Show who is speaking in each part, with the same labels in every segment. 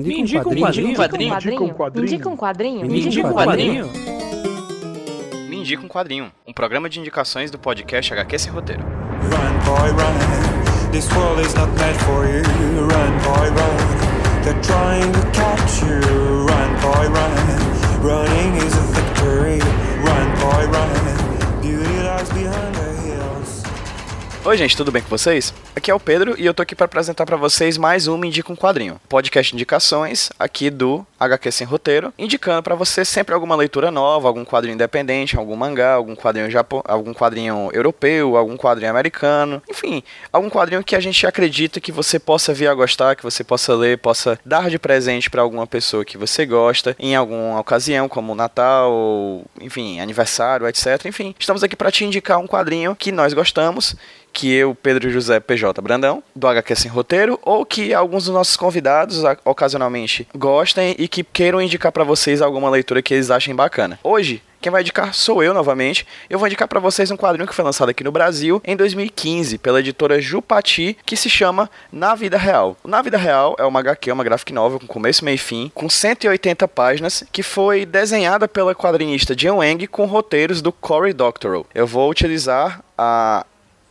Speaker 1: Me indica um quadrinho.
Speaker 2: Me indica um quadrinho.
Speaker 3: Me indica um quadrinho.
Speaker 2: Me indica um quadrinho.
Speaker 4: Me indica um quadrinho. Um programa de indicações do podcast HQ Sem Roteiro.
Speaker 5: Run, boy, run. This world is not meant for you. Run, boy, run. They're trying to catch you. Run, boy, run. Running
Speaker 4: Oi, gente, tudo bem com vocês? Aqui é o Pedro e eu tô aqui para apresentar para vocês mais um Me Indica um Quadrinho, podcast indicações aqui do HQ Sem Roteiro, indicando para você sempre alguma leitura nova, algum quadrinho independente, algum mangá, algum quadrinho japo... algum quadrinho europeu, algum quadrinho americano, enfim, algum quadrinho que a gente acredita que você possa vir a gostar, que você possa ler, possa dar de presente para alguma pessoa que você gosta em alguma ocasião, como Natal, enfim, aniversário, etc. Enfim, estamos aqui para te indicar um quadrinho que nós gostamos que eu, Pedro José PJ Brandão, do HQ Sem Roteiro, ou que alguns dos nossos convidados ocasionalmente gostem e que queiram indicar para vocês alguma leitura que eles achem bacana. Hoje, quem vai indicar sou eu novamente. Eu vou indicar para vocês um quadrinho que foi lançado aqui no Brasil em 2015 pela editora Jupati, que se chama Na Vida Real. O Na Vida Real é uma HQ, uma graphic novel com começo, meio e fim, com 180 páginas, que foi desenhada pela quadrinista Jen Wang com roteiros do Cory Doctorow. Eu vou utilizar a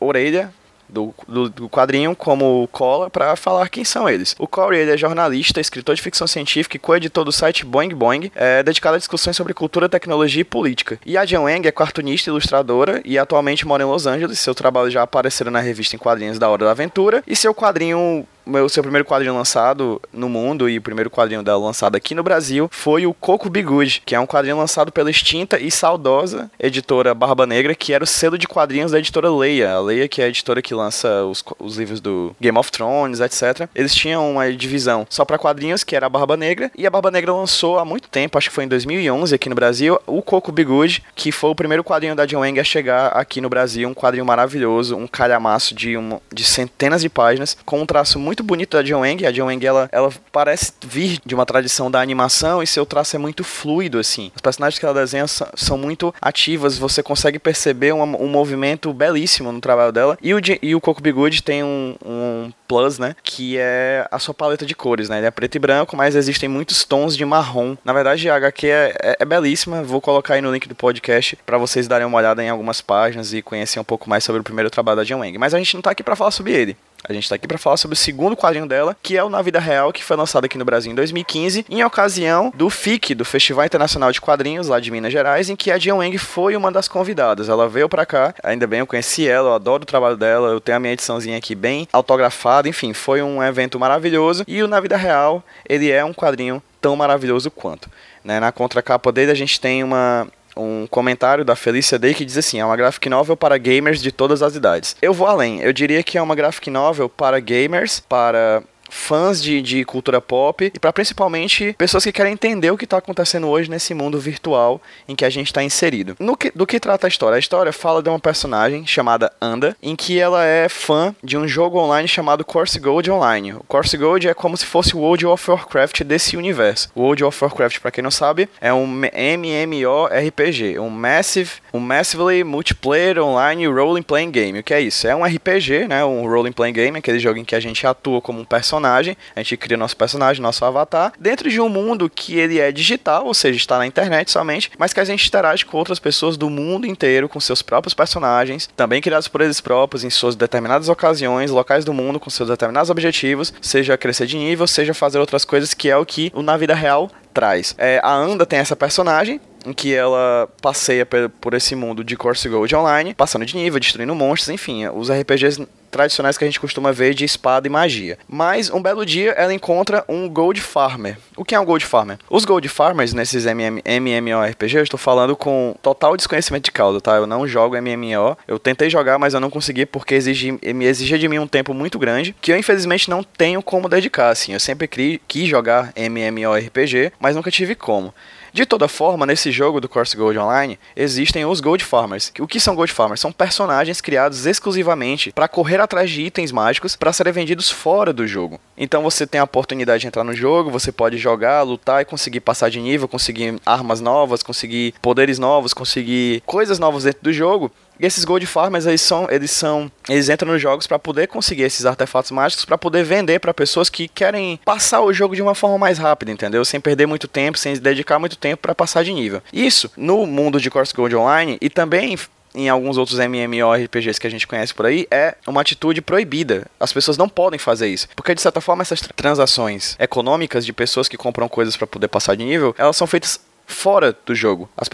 Speaker 4: orelha do, do, do quadrinho como cola para falar quem são eles. O Corey ele é jornalista, escritor de ficção científica e co-editor do site Boing Boing, é, dedicado a discussões sobre cultura, tecnologia e política. E a Jen Wang é cartunista e ilustradora e atualmente mora em Los Angeles. Seu trabalho já apareceram na revista em quadrinhos da Hora da Aventura e seu quadrinho o seu primeiro quadrinho lançado no mundo e o primeiro quadrinho dela lançado aqui no Brasil foi o Coco Bigude, que é um quadrinho lançado pela extinta e saudosa editora Barba Negra, que era o selo de quadrinhos da editora Leia. A Leia, que é a editora que lança os, os livros do Game of Thrones, etc. Eles tinham uma divisão só para quadrinhos, que era a Barba Negra, e a Barba Negra lançou há muito tempo, acho que foi em 2011 aqui no Brasil, o Coco Bigude, que foi o primeiro quadrinho da John Wang a chegar aqui no Brasil, um quadrinho maravilhoso, um calhamaço de, um, de centenas de páginas, com um traço muito bonito da John Wang. A John Wang, ela, ela parece vir de uma tradição da animação e seu traço é muito fluido, assim. Os personagens que ela desenha são, muito ativas, você consegue perceber um, um movimento belíssimo no trabalho dela. E o, e o Coco Bigude tem um, um plus, né, que é a sua paleta de cores, né. Ele é preto e branco, mas existem muitos tons de marrom. Na verdade, a HQ é, é, é belíssima. Vou colocar aí no link do podcast para vocês darem uma olhada em algumas páginas e conhecer um pouco mais sobre o primeiro trabalho da John Wang. Mas a gente não tá aqui para falar sobre ele. A gente tá aqui para falar sobre o segundo quadrinho dela, que é o Na Vida Real, que foi lançado aqui no Brasil em 2015, em ocasião do FIC, do Festival Internacional de Quadrinhos, lá de Minas Gerais, em que a Jian Wang foi uma das convidadas. Ela veio pra cá, ainda bem, eu conheci ela, eu adoro o trabalho dela, eu tenho a minha ediçãozinha aqui bem autografada, enfim, foi um evento maravilhoso. E o Na Vida Real, ele é um quadrinho tão maravilhoso quanto. Né? Na contracapa dele a gente tem uma, um comentário da Felícia Day que diz assim: é uma graphic novel para gamers de todas as idades. Eu vou além, eu diria que é uma graphic novel para gamers, para fãs de, de cultura pop e para principalmente pessoas que querem entender o que está acontecendo hoje nesse mundo virtual em que a gente está inserido. No que, do que trata a história? A história fala de uma personagem chamada Anda, em que ela é fã de um jogo online chamado Course Gold Online. O Course Gold é como se fosse o World of Warcraft desse universo. O World of Warcraft, para quem não sabe, é um MMORPG, um Massive, um Massively Multiplayer Online Role Playing Game. O que é isso? É um RPG, né? Um Role Playing Game, aquele jogo em que a gente atua como um personagem, a gente cria nosso personagem, nosso avatar, dentro de um mundo que ele é digital, ou seja, está na internet somente, mas que a gente interage com outras pessoas do mundo inteiro, com seus próprios personagens, também criados por eles próprios, em suas determinadas ocasiões, locais do mundo, com seus determinados objetivos, seja crescer de nível, seja fazer outras coisas, que é o que o na vida real traz. É, a Anda tem essa personagem, em que ela passeia por esse mundo de Course Gold Online, passando de nível, destruindo monstros, enfim, os RPGs tradicionais que a gente costuma ver de espada e magia. Mas um belo dia ela encontra um Gold Farmer. O que é um Gold Farmer? Os Gold Farmers nesses MM, MMORPG, eu estou falando com total desconhecimento de causa, tá? Eu não jogo MMO. Eu tentei jogar, mas eu não consegui porque exigi, me exigia de mim um tempo muito grande, que eu infelizmente não tenho como dedicar, assim. Eu sempre quis jogar MMORPG, mas nunca tive como. De toda forma, nesse jogo do Course Gold Online, existem os Gold Farmers. O que são Gold Farmers? São personagens criados exclusivamente para correr atrás de itens mágicos para serem vendidos fora do jogo. Então você tem a oportunidade de entrar no jogo, você pode jogar, lutar e conseguir passar de nível, conseguir armas novas, conseguir poderes novos, conseguir coisas novas dentro do jogo E esses Gold Farmers, eles são, eles são, eles entram nos jogos para poder conseguir esses artefatos mágicos para poder vender para pessoas que querem passar o jogo de uma forma mais rápida, entendeu? Sem perder muito tempo, sem dedicar muito tempo para passar de nível. Isso no mundo de Course Gold Online e também em alguns outros MMORPGs que a gente conhece por aí, é uma atitude proibida. As pessoas não podem fazer isso. Porque, de certa forma, essas transações econômicas de pessoas que compram coisas para poder passar de nível, elas são feitas fora do jogo. As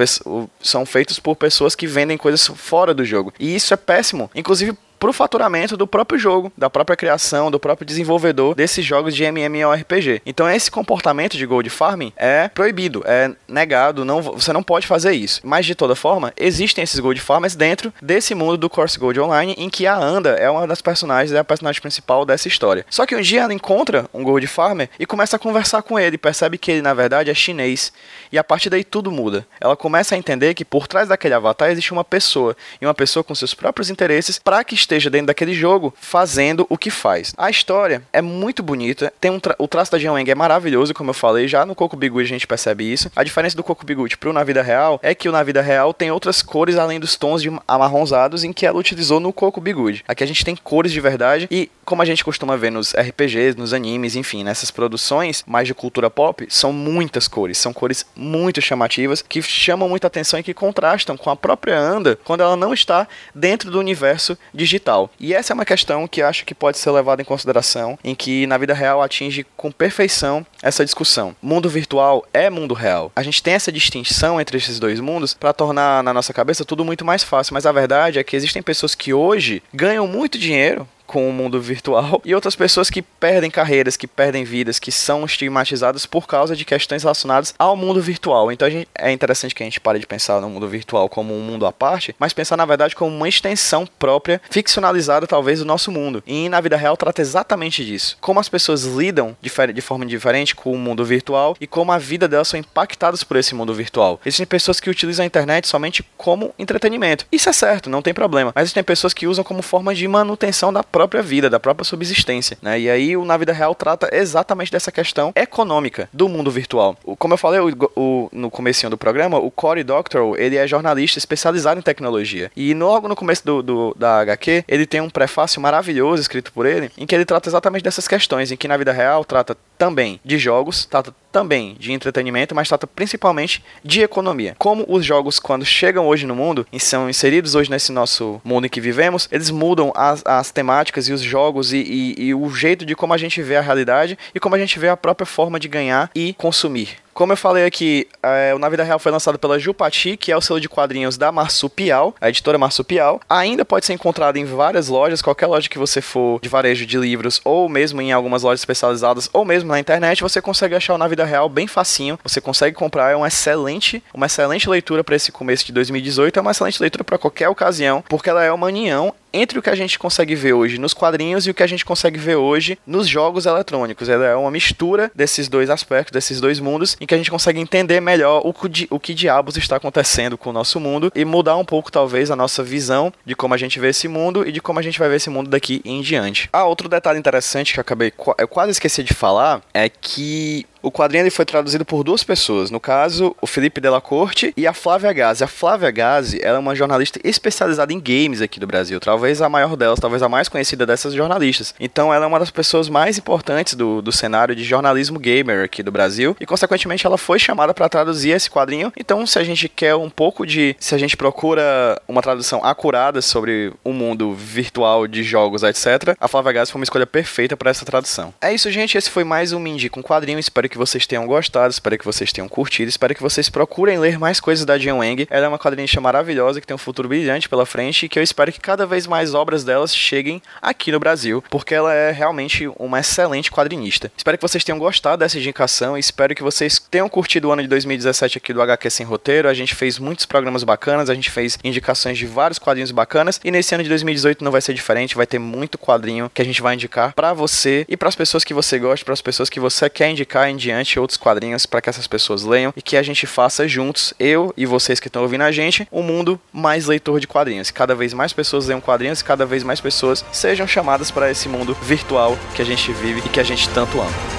Speaker 4: são feitos por pessoas que vendem coisas fora do jogo. E isso é péssimo. Inclusive pro faturamento do próprio jogo, da própria criação, do próprio desenvolvedor desses jogos de MMORPG. Então esse comportamento de gold farming é proibido, é negado, não, você não pode fazer isso. Mas de toda forma, existem esses gold farmers dentro desse mundo do Course Gold Online em que a Anda é uma das personagens, é a personagem principal dessa história. Só que um dia ela encontra um gold farmer e começa a conversar com ele, percebe que ele na verdade é chinês. E a partir daí tudo muda. Ela começa a entender que por trás daquele avatar existe uma pessoa, e uma pessoa com seus próprios interesses para que esteja dentro daquele jogo fazendo o que faz. A história é muito bonita, tem um tra o traço da Jian Wang é maravilhoso, como eu falei, já no Coco Biguchi a gente percebe isso. A diferença do Coco Biguchi pro na vida real é que o na vida real tem outras cores além dos tons de amarronzados em que ela utilizou no Coco Biguchi. Aqui a gente tem cores de verdade e como a gente costuma ver nos RPGs, nos animes, enfim, nessas produções mais de cultura pop, são muitas cores, são cores muito chamativas que chamam muita atenção e que contrastam com a própria Anda quando ela não está dentro do universo digital. E essa é uma questão que acho que pode ser levada em consideração, em que na vida real atinge com perfeição essa discussão. Mundo virtual é mundo real. A gente tem essa distinção entre esses dois mundos para tornar na nossa cabeça tudo muito mais fácil, mas a verdade é que existem pessoas que hoje ganham muito dinheiro com o mundo virtual e outras pessoas que perdem carreiras, que perdem vidas, que são estigmatizadas por causa de questões relacionadas ao mundo virtual. Então gente, é interessante que a gente pare de pensar no mundo virtual como um mundo à parte, mas pensar na verdade como uma extensão própria, ficcionalizada talvez do nosso mundo. E na vida real trata exatamente disso. Como as pessoas lidam de, forma diferente com o mundo virtual e como a vida delas são impactadas por esse mundo virtual. Existem pessoas que utilizam a internet somente como entretenimento. Isso é certo, não tem problema. Mas existem pessoas que usam como forma de manutenção da própria vida, da própria subsistência, né? E aí o Na Vida Real trata exatamente dessa questão econômica do mundo virtual. O, como eu falei o, o, no começo do programa, o Cory Doctorow, ele é jornalista especializado em tecnologia. E logo no começo do, do, da HQ, ele tem um prefácio maravilhoso escrito por ele, em que ele trata exatamente dessas questões, em que na vida real trata também de jogos, trata também de entretenimento, mas trata principalmente de economia. Como os jogos, quando chegam hoje no mundo e são inseridos hoje nesse nosso mundo em que vivemos, eles mudam as, as temáticas e os jogos e, e, e o jeito de como a gente vê a realidade e como a gente vê a própria forma de ganhar e consumir. Como eu falei aqui, é, o Na Vida Real foi lançado pela Jupati, que é o selo de quadrinhos da Marsupial, a editora Marsupial. Ainda pode ser encontrado em várias lojas, qualquer loja que você for de varejo de livros, ou mesmo em algumas lojas especializadas, ou mesmo na internet, você consegue achar o Na Vida Real bem facinho. Você consegue comprar, é uma excelente, uma excelente leitura para esse começo de 2018, é uma excelente leitura para qualquer ocasião, porque ela é uma união entre o que a gente consegue ver hoje nos quadrinhos e o que a gente consegue ver hoje nos jogos eletrônicos. Ela é uma mistura desses dois aspectos, desses dois mundos, em que a gente consegue entender melhor o que, o que diabos está acontecendo com o nosso mundo e mudar um pouco, talvez, a nossa visão de como a gente vê esse mundo e de como a gente vai ver esse mundo daqui em diante. Ah, outro detalhe interessante que eu acabei, eu quase esqueci de falar, é que o quadrinho ele foi traduzido por duas pessoas, no caso, o Felipe Della Corte e a Flávia Gazi. A Flávia Gazi ela é uma jornalista especializada em games aqui do Brasil, talvez a maior delas, talvez a mais conhecida dessas jornalistas. Então ela é uma das pessoas mais importantes do, do cenário de jornalismo gamer aqui do Brasil e, consequentemente, ela foi chamada para traduzir esse quadrinho. Então, se a gente quer um pouco de. Se a gente procura uma tradução acurada sobre o mundo virtual de jogos, etc., a Flávia Gazi foi uma escolha perfeita para essa tradução. É isso, gente. Esse foi mais um Mindy com quadrinho. Espero que vocês tenham gostado, espero que vocês tenham curtido, espero que vocês procurem ler mais coisas da Jian Wang. Ela é uma quadrinista maravilhosa que tem um futuro brilhante pela frente e que eu espero que cada vez mais obras delas cheguem aqui no Brasil, porque ela é realmente uma excelente quadrinista. Espero que vocês tenham gostado dessa indicação e espero que vocês tenham curtido o ano de 2017 aqui do HQ Sem Roteiro. A gente fez muitos programas bacanas, a gente fez indicações de vários quadrinhos bacanas e nesse ano de 2018 não vai ser diferente, vai ter muito quadrinho que a gente vai indicar para você e para as pessoas que você gosta, para as pessoas que você quer indicar diante outros quadrinhos para que essas pessoas leiam e que a gente faça juntos, eu e vocês que estão ouvindo a gente, um mundo mais leitor de quadrinhos. Cada vez mais pessoas leiam quadrinhos e cada vez mais pessoas sejam chamadas para esse mundo virtual que a gente vive e que a gente tanto ama.